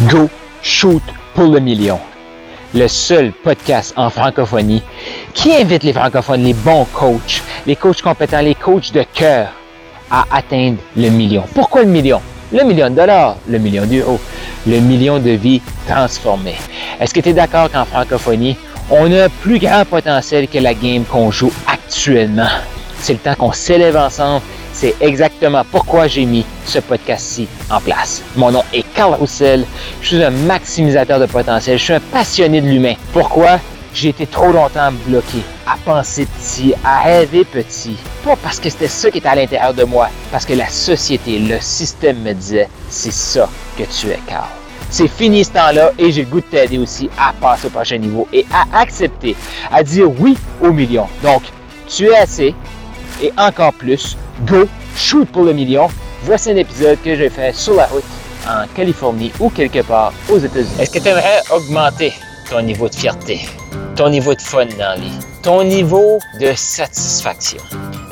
Go Shoot pour le million. Le seul podcast en francophonie qui invite les francophones, les bons coachs, les coachs compétents, les coachs de cœur à atteindre le million. Pourquoi le million? Le million de dollars, le million d'euros, le million de vies transformées. Est-ce que tu es d'accord qu'en francophonie, on a un plus grand potentiel que la game qu'on joue actuellement? C'est le temps qu'on s'élève ensemble c'est exactement pourquoi j'ai mis ce podcast-ci en place. Mon nom est Carl Roussel. Je suis un maximisateur de potentiel. Je suis un passionné de l'humain. Pourquoi? J'ai été trop longtemps bloqué à penser petit, à rêver petit. Pas parce que c'était ça qui était à l'intérieur de moi, parce que la société, le système me disait, c'est ça que tu es, Carl. C'est fini ce temps-là et j'ai le goût de t'aider aussi à passer au prochain niveau et à accepter, à dire oui au million. Donc, tu es assez et encore plus Go, shoot pour le million. Voici un épisode que j'ai fait sur la route en Californie ou quelque part aux États-Unis. Est-ce que tu aimerais augmenter ton niveau de fierté, ton niveau de fun dans la ton niveau de satisfaction?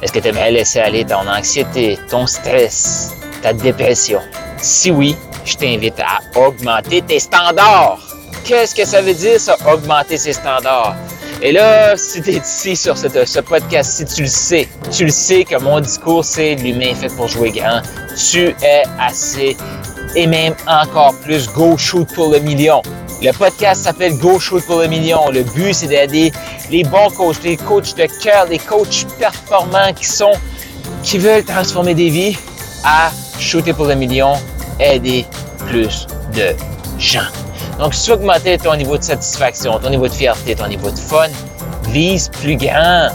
Est-ce que tu aimerais laisser aller ton anxiété, ton stress, ta dépression? Si oui, je t'invite à augmenter tes standards. Qu'est-ce que ça veut dire, ça, augmenter ses standards? Et là, si tu es ici sur ce, podcast, si tu le sais, tu le sais que mon discours, c'est l'humain fait pour jouer grand. Tu es assez et même encore plus Go Shoot pour le million. Le podcast s'appelle Go Shoot pour le million. Le but, c'est d'aider les bons coachs, les coachs de cœur, les coachs performants qui sont, qui veulent transformer des vies à shooter pour le million, aider plus de gens. Donc, si tu veux augmenter ton niveau de satisfaction, ton niveau de fierté, ton niveau de fun, vise plus grand.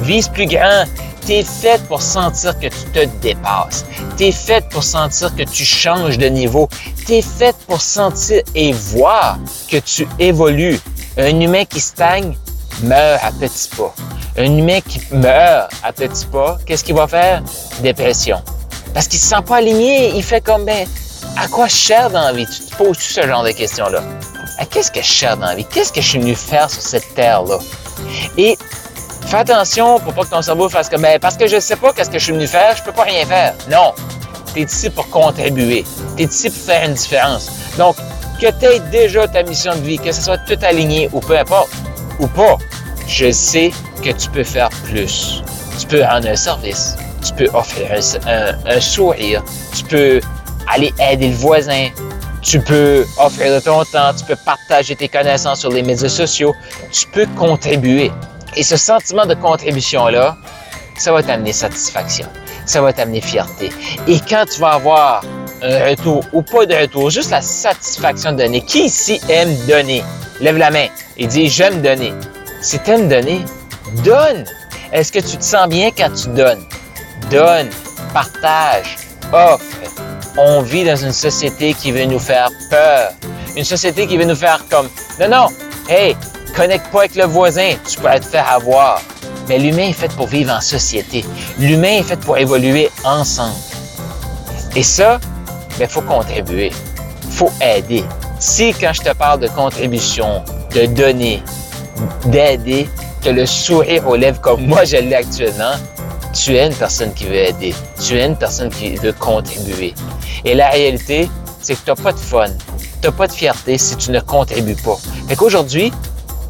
Vise plus grand. Tu es fait pour sentir que tu te dépasses. Tu es fait pour sentir que tu changes de niveau. Tu es fait pour sentir et voir que tu évolues. Un humain qui stagne meurt à petits pas. Un humain qui meurt à petits pas, qu'est-ce qu'il va faire? Dépression. Parce qu'il ne se sent pas aligné. Il fait comme, ben, à quoi je cherche dans la vie? Tu te poses ce genre de questions-là. À qu'est-ce que je cherche dans la vie? Qu'est-ce que je suis venu faire sur cette terre-là? Et fais attention pour pas que ton cerveau fasse comme, ben, parce que je sais pas qu'est-ce que je suis venu faire, je peux pas rien faire. Non. Tu es ici pour contribuer. Tu es ici pour faire une différence. Donc, que tu aies déjà ta mission de vie, que ce soit tout aligné ou peu importe, ou pas, je sais que tu peux faire plus. Tu peux rendre un service. Tu peux offrir un sourire. Tu peux aller aider le voisin. Tu peux offrir de ton temps, tu peux partager tes connaissances sur les médias sociaux, tu peux contribuer. Et ce sentiment de contribution-là, ça va t'amener satisfaction, ça va t'amener fierté. Et quand tu vas avoir un retour ou pas de retour, juste la satisfaction de donner. Qui ici aime donner? Lève la main et dis j'aime donner. Si tu aimes donner, donne. Est-ce que tu te sens bien quand tu donnes? Donne, partage, offre on vit dans une société qui veut nous faire peur. Une société qui veut nous faire comme, non, non, hey, connecte pas avec le voisin, tu peux te faire avoir. Mais l'humain est fait pour vivre en société. L'humain est fait pour évoluer ensemble. Et ça, il ben, faut contribuer. faut aider. Si quand je te parle de contribution, de donner, d'aider, que le sourire aux lèvres comme moi je l'ai actuellement, tu es une personne qui veut aider. Tu es une personne qui veut contribuer. Et la réalité, c'est que tu n'as pas de fun, tu n'as pas de fierté si tu ne contribues pas. Fait qu'aujourd'hui,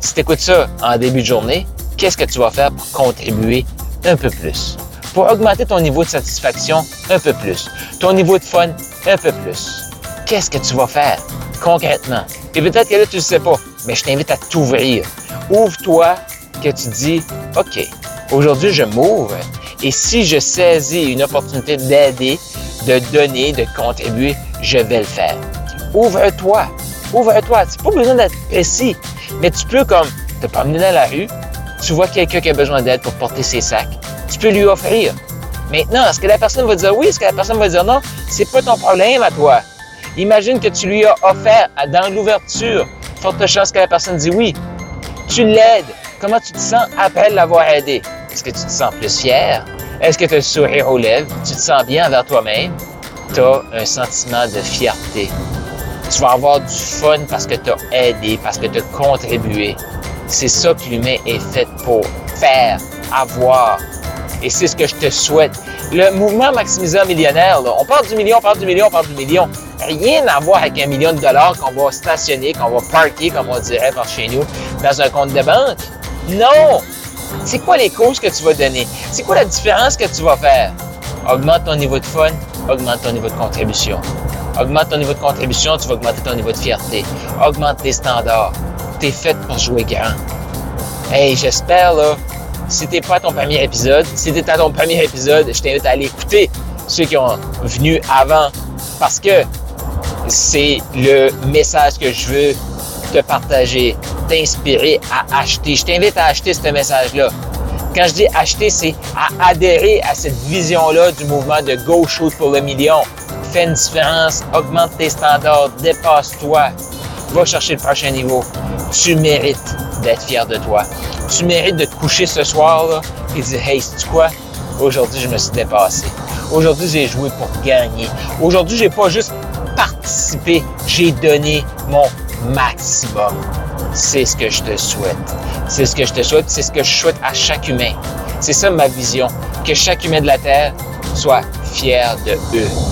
si tu écoutes ça en début de journée, qu'est-ce que tu vas faire pour contribuer un peu plus? Pour augmenter ton niveau de satisfaction un peu plus, ton niveau de fun un peu plus. Qu'est-ce que tu vas faire concrètement? Et peut-être que là, tu ne sais pas, mais je t'invite à t'ouvrir. Ouvre-toi que tu dis, OK, aujourd'hui, je m'ouvre. Et si je saisis une opportunité d'aider, de donner, de contribuer, je vais le faire. Ouvre-toi. Ouvre-toi. Tu n'as pas besoin d'être précis, mais tu peux comme te promener dans la rue, tu vois quelqu'un qui a besoin d'aide pour porter ses sacs. Tu peux lui offrir. Maintenant, est-ce que la personne va dire oui, est-ce que la personne va dire non? C'est pas ton problème à toi. Imagine que tu lui as offert dans l'ouverture. Forte chance que la personne dit oui. Tu l'aides. Comment tu te sens après l'avoir aidé? Est-ce que tu te sens plus fier? Est-ce que tu as le sourire aux lèvres? Tu te sens bien envers toi-même? Tu as un sentiment de fierté. Tu vas avoir du fun parce que tu as aidé, parce que tu as contribué. C'est ça que l'humain est fait pour faire, avoir. Et c'est ce que je te souhaite. Le mouvement maximiseur millionnaire, on parle du million, on parle du million, on parle du million. rien à voir avec un million de dollars qu'on va stationner, qu'on va parker, comme on dirait par chez nous, dans un compte de banque. Non! C'est quoi les causes que tu vas donner? C'est quoi la différence que tu vas faire? Augmente ton niveau de fun, augmente ton niveau de contribution. Augmente ton niveau de contribution, tu vas augmenter ton niveau de fierté. Augmente tes standards. T'es fait pour jouer grand. Hey, j'espère, là, si t'es pas à ton premier épisode, si t'es à ton premier épisode, je t'invite à aller écouter ceux qui ont venu avant parce que c'est le message que je veux te partager, t'inspirer à acheter. Je t'invite à acheter ce message-là. Quand je dis acheter, c'est à adhérer à cette vision-là du mouvement de Go Shoot pour le million. Fais une différence, augmente tes standards, dépasse-toi, va chercher le prochain niveau. Tu mérites d'être fier de toi. Tu mérites de te coucher ce soir là, et dire Hey, sais-tu quoi? Aujourd'hui, je me suis dépassé. Aujourd'hui, j'ai joué pour gagner. Aujourd'hui, j'ai pas juste participé, j'ai donné mon maximum. C'est ce que je te souhaite. C'est ce que je te souhaite, c'est ce que je souhaite à chaque humain. C'est ça ma vision, que chaque humain de la Terre soit fier de eux.